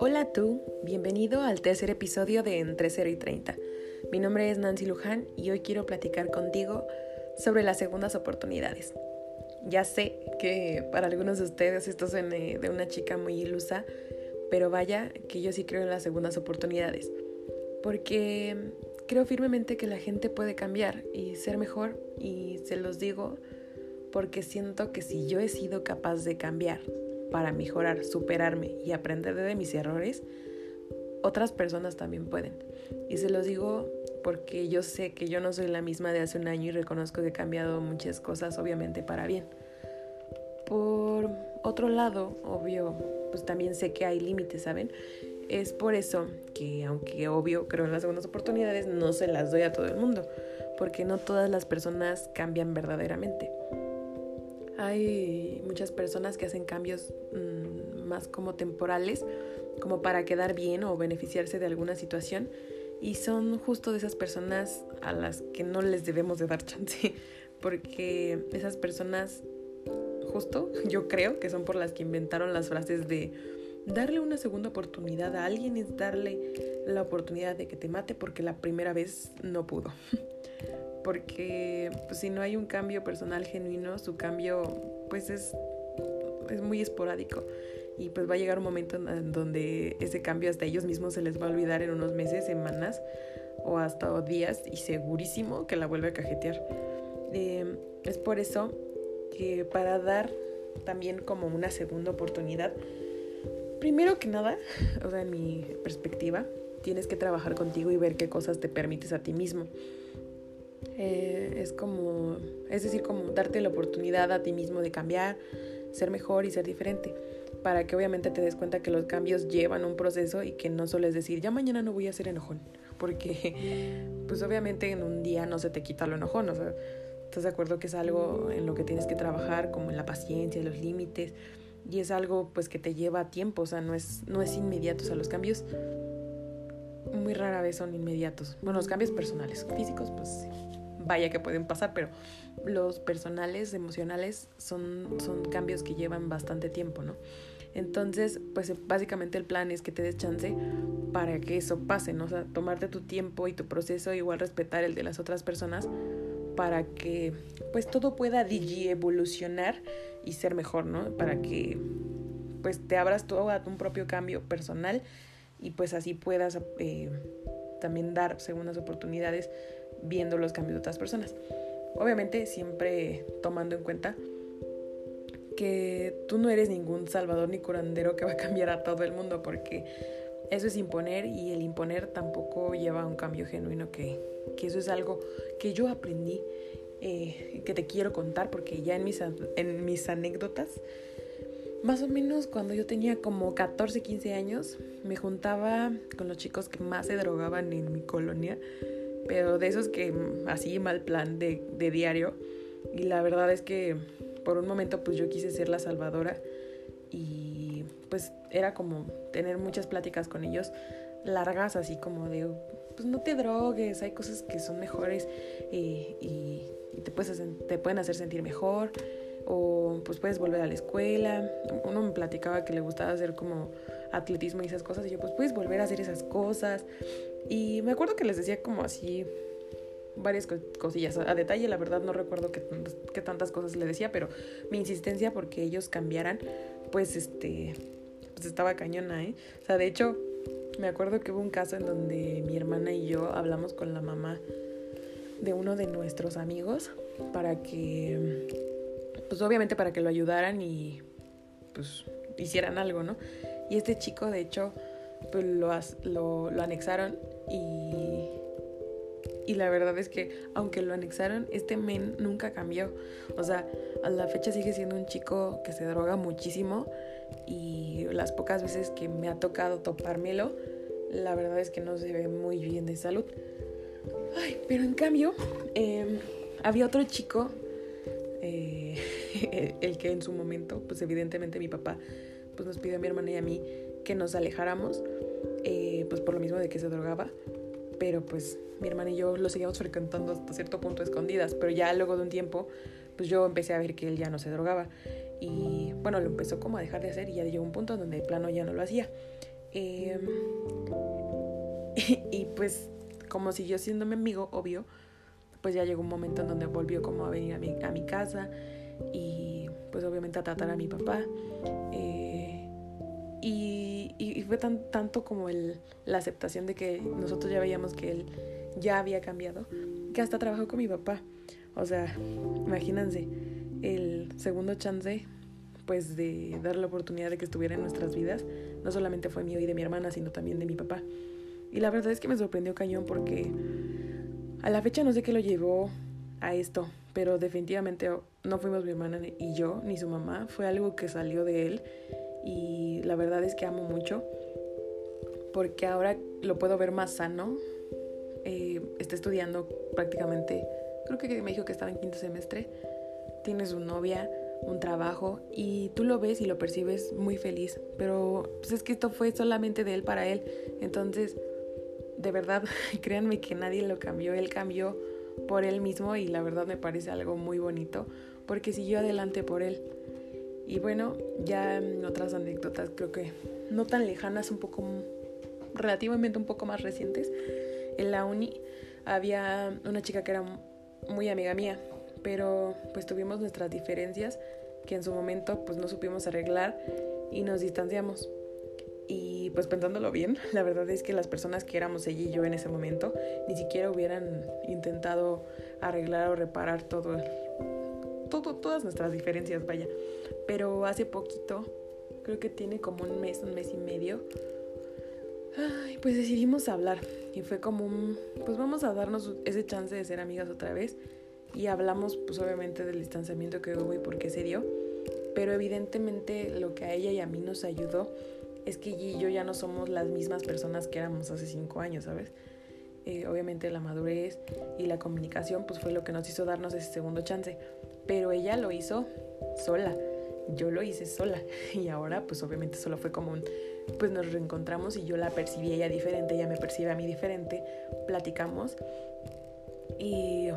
Hola tú, bienvenido al tercer episodio de Entre 0 y 30. Mi nombre es Nancy Luján y hoy quiero platicar contigo sobre las segundas oportunidades. Ya sé que para algunos de ustedes esto suena de una chica muy ilusa, pero vaya que yo sí creo en las segundas oportunidades, porque creo firmemente que la gente puede cambiar y ser mejor y se los digo porque siento que si yo he sido capaz de cambiar para mejorar, superarme y aprender de mis errores, otras personas también pueden. Y se los digo porque yo sé que yo no soy la misma de hace un año y reconozco que he cambiado muchas cosas, obviamente para bien. Por otro lado, obvio, pues también sé que hay límites, ¿saben? Es por eso que, aunque obvio creo en las segundas oportunidades, no se las doy a todo el mundo, porque no todas las personas cambian verdaderamente. Hay muchas personas que hacen cambios mmm, más como temporales, como para quedar bien o beneficiarse de alguna situación, y son justo de esas personas a las que no les debemos de dar chance, porque esas personas justo yo creo que son por las que inventaron las frases de darle una segunda oportunidad a alguien es darle la oportunidad de que te mate porque la primera vez no pudo. porque pues, si no hay un cambio personal genuino, su cambio pues es, es muy esporádico. Y pues va a llegar un momento en donde ese cambio hasta ellos mismos se les va a olvidar en unos meses, semanas o hasta días y segurísimo que la vuelve a cajetear. Eh, es por eso que para dar también como una segunda oportunidad, primero que nada, o sea, en mi perspectiva, tienes que trabajar contigo y ver qué cosas te permites a ti mismo. Eh, es como, es decir, como darte la oportunidad a ti mismo de cambiar, ser mejor y ser diferente, para que obviamente te des cuenta que los cambios llevan un proceso y que no solo es decir, ya mañana no voy a ser enojón, porque pues obviamente en un día no se te quita lo enojón, o sea, ¿estás de acuerdo que es algo en lo que tienes que trabajar, como en la paciencia, los límites? Y es algo pues que te lleva tiempo, o sea, no es, no es inmediato, o los cambios muy rara vez son inmediatos. Bueno, los cambios personales, físicos, pues vaya que pueden pasar, pero los personales, emocionales, son, son cambios que llevan bastante tiempo, ¿no? Entonces, pues básicamente el plan es que te des chance para que eso pase, ¿no? O sea, tomarte tu tiempo y tu proceso, igual respetar el de las otras personas para que pues todo pueda digi evolucionar y ser mejor, ¿no? Para que pues te abras todo a un propio cambio personal y pues así puedas eh, también dar segundas oportunidades viendo los cambios de otras personas. Obviamente siempre tomando en cuenta que tú no eres ningún salvador ni curandero que va a cambiar a todo el mundo porque eso es imponer y el imponer tampoco lleva a un cambio genuino que, que eso es algo que yo aprendí eh, que te quiero contar porque ya en mis, en mis anécdotas más o menos cuando yo tenía como 14, 15 años, me juntaba con los chicos que más se drogaban en mi colonia, pero de esos que así mal plan de, de diario. Y la verdad es que por un momento pues yo quise ser la salvadora y pues era como tener muchas pláticas con ellos largas así como de pues no te drogues, hay cosas que son mejores y, y, te, puedes, te pueden hacer sentir mejor o pues puedes volver a la escuela. Uno me platicaba que le gustaba hacer como atletismo y esas cosas y yo pues puedes volver a hacer esas cosas. Y me acuerdo que les decía como así varias cosillas. A detalle, la verdad no recuerdo qué, qué tantas cosas le decía, pero mi insistencia porque ellos cambiaran, pues este, pues estaba cañona, ¿eh? O sea, de hecho, me acuerdo que hubo un caso en donde mi hermana y yo hablamos con la mamá de uno de nuestros amigos para que pues obviamente para que lo ayudaran y pues hicieran algo, ¿no? Y este chico, de hecho, pues lo, lo, anexaron y, y la verdad es que aunque lo anexaron, este men nunca cambió. O sea, a la fecha sigue siendo un chico que se droga muchísimo y las pocas veces que me ha tocado topármelo, la verdad es que no se ve muy bien de salud. Ay, pero en cambio, eh, había otro chico el que en su momento, pues evidentemente mi papá, pues nos pidió a mi hermana y a mí que nos alejáramos, eh, pues por lo mismo de que se drogaba, pero pues mi hermana y yo lo seguíamos frecuentando hasta cierto punto escondidas, pero ya luego de un tiempo, pues yo empecé a ver que él ya no se drogaba. Y bueno, lo empezó como a dejar de hacer y ya llegó un punto donde el plano ya no lo hacía. Em, y, pues como siguió siendo mi amigo, obvio, pues ya llegó un momento en donde volvió como a venir a mi, a mi casa y pues obviamente a tratar a mi papá. Eh, y, y, fue tan, tanto como el, la aceptación de que nosotros ya veíamos que él ya había cambiado, que hasta trabajó con mi papá. O sea, imagínense, el segundo chance, pues de dar la oportunidad de que estuviera en nuestras vidas, no solamente fue mío y de mi hermana, sino también de mi papá. Y la verdad es que me sorprendió cañón porque a la fecha no sé qué lo llevó a esto, pero definitivamente no fuimos mi hermana y yo, ni su mamá, fue algo que salió de él y la verdad es que amo mucho porque ahora lo puedo ver más sano. Eh, está estudiando prácticamente creo que me dijo que estaba en quinto semestre, tiene su novia, un trabajo y tú lo ves y lo percibes muy feliz, pero pues es que esto fue solamente de él para él, entonces de verdad créanme que nadie lo cambió, él cambió por él mismo y la verdad me parece algo muy bonito porque siguió adelante por él. Y bueno, ya en otras anécdotas creo que no tan lejanas, un poco relativamente un poco más recientes, en la uni había una chica que era muy amiga mía, pero pues tuvimos nuestras diferencias que en su momento pues no supimos arreglar y nos distanciamos. Y pues pensándolo bien, la verdad es que las personas que éramos ella y yo en ese momento ni siquiera hubieran intentado arreglar o reparar todo, todo todas nuestras diferencias, vaya. Pero hace poquito, creo que tiene como un mes, un mes y medio, Ay, pues decidimos hablar. Y fue como un, pues vamos a darnos ese chance de ser amigas otra vez. Y hablamos pues obviamente del distanciamiento que hubo y por qué se dio, pero evidentemente lo que a ella y a mí nos ayudó es que ella y yo ya no somos las mismas personas que éramos hace cinco años, ¿sabes? Eh, obviamente la madurez y la comunicación pues fue lo que nos hizo darnos ese segundo chance, pero ella lo hizo sola, yo lo hice sola y ahora pues obviamente solo fue como un pues nos reencontramos y yo la percibí ella diferente, ella me percibe a mí diferente, platicamos y,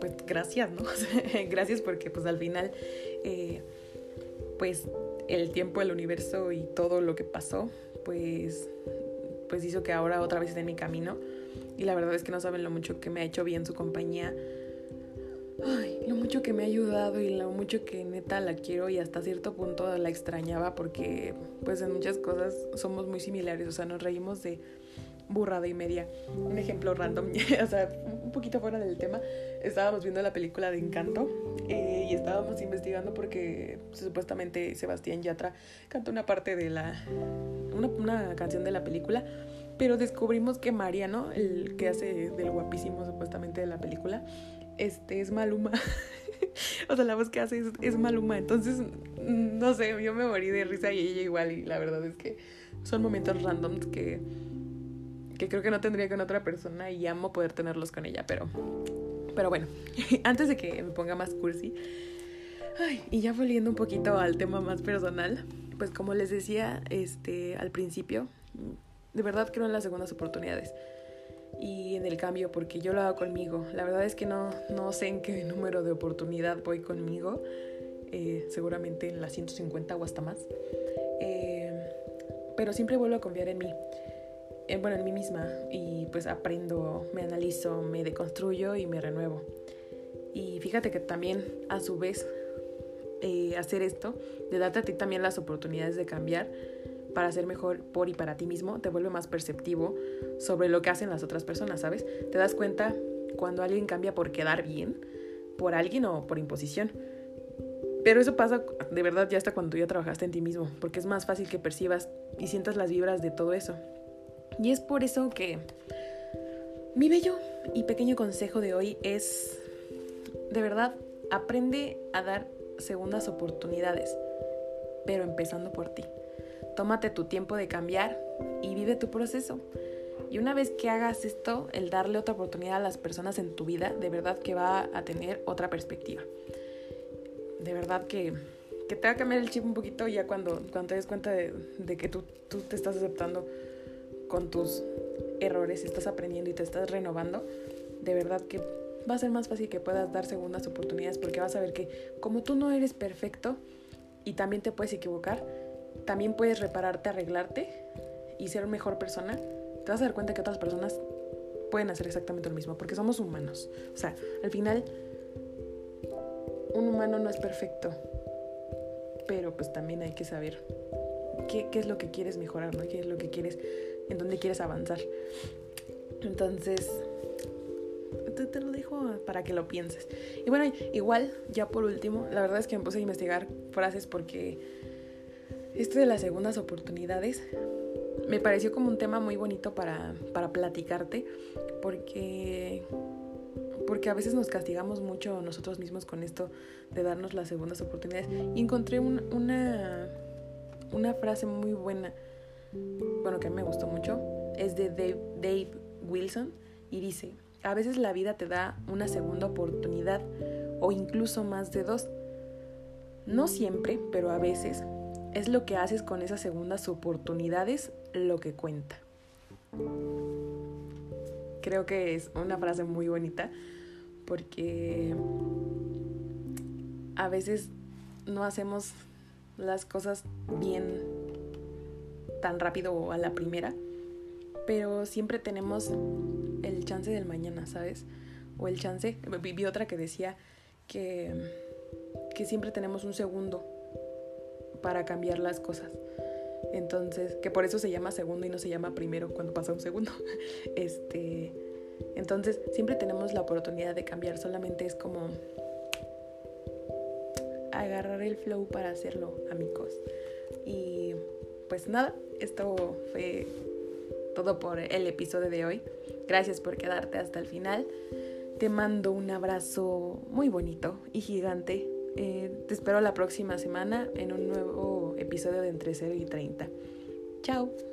pues gracias, ¿no? gracias porque pues al final eh, pues el tiempo, el universo y todo lo que pasó pues pues hizo que ahora otra vez esté en mi camino. Y la verdad es que no saben lo mucho que me ha hecho bien su compañía. Lo mucho que me ha ayudado y lo mucho que neta la quiero y hasta cierto punto la extrañaba porque pues en muchas cosas somos muy similares, o sea, nos reímos de burrada y media. Un ejemplo random, o sea, un poquito fuera del tema, estábamos viendo la película de Encanto eh, y estábamos investigando porque supuestamente Sebastián Yatra canta una parte de la, una, canción de la película pero descubrimos que Mariano, el que hace del guapísimo supuestamente de la película, este es Maluma. o sea, la voz que hace es, Maluma. Entonces, no sé, yo me morí de risa y ella igual. Y la verdad es que son momentos randoms que, que creo que no tendría con otra persona y amo poder tenerlos con ella. Pero, pero bueno, antes de que me ponga más cursi. Ay, y ya volviendo un poquito al tema más personal, pues como les decía este, al principio, de verdad creo en las segundas oportunidades y en el cambio porque yo lo hago conmigo. La verdad es que no, no sé en qué número de oportunidad voy conmigo, eh, seguramente en las 150 o hasta más, eh, pero siempre vuelvo a confiar en mí, bueno, en mí misma y pues aprendo, me analizo, me deconstruyo y me renuevo. Y fíjate que también a su vez hacer esto, de darte a ti también las oportunidades de cambiar, para ser mejor por y para ti mismo, te vuelve más perceptivo sobre lo que hacen las otras personas, ¿sabes? Te das cuenta cuando alguien cambia por quedar bien, por alguien o por imposición. Pero eso pasa de verdad ya hasta cuando tú ya trabajaste en ti mismo, porque es más fácil que percibas y sientas las vibras de todo eso. Y es por eso que mi bello y pequeño consejo de hoy es, de verdad, aprende a dar segundas oportunidades, pero empezando por ti. Tómate tu tiempo de cambiar y vive tu proceso. Y una vez que hagas esto, el darle otra oportunidad a las personas en tu vida, de verdad que va a tener otra perspectiva. De verdad que, que te va a cambiar el chip un poquito ya cuando, cuando te des cuenta de, que tú, tú te estás aceptando con tus errores, estás aprendiendo y te estás renovando. De verdad que va a ser más fácil que puedas dar segundas oportunidades porque vas a ver que como tú no eres perfecto y también te puedes equivocar, también puedes repararte, arreglarte y ser mejor persona, te vas a dar cuenta que otras personas pueden hacer exactamente lo mismo porque somos humanos. O sea, al final un humano no es perfecto, pero pues también hay que saber qué, qué es lo que quieres mejorar, ¿no? ¿Qué es lo que quieres, en dónde quieres avanzar? Entonces, te, lo dejo para que lo pienses. Y bueno, igual, ya por último, la verdad es que me puse a investigar frases porque esto de las segundas oportunidades me pareció como un tema muy bonito para, para platicarte porque porque a veces nos castigamos mucho nosotros mismos con esto de darnos las segundas oportunidades. Y encontré una, una frase muy buena, bueno, que a mí me gustó mucho, es de Dave Wilson y dice, a veces la vida te da una segunda oportunidad o incluso más de dos. No siempre, pero a veces es lo que haces con esas segundas oportunidades lo que cuenta. Creo que es una frase muy bonita porque a veces no hacemos las cosas bien tan rápido a la primera pero siempre tenemos el chance del mañana, ¿sabes? O el chance, vi otra que decía que, que siempre tenemos un segundo para cambiar las cosas. Entonces, que por eso se llama segundo y no se llama primero cuando pasa un segundo. Este, entonces, siempre tenemos la oportunidad de cambiar, solamente es como agarrar el flow para hacerlo, amigos. Y pues nada, esto fue todo por el episodio de hoy. Gracias por quedarte hasta el final. Te mando un abrazo muy bonito y gigante. Eh, te espero la próxima semana en un nuevo episodio de Entre 0 y 30. Chao.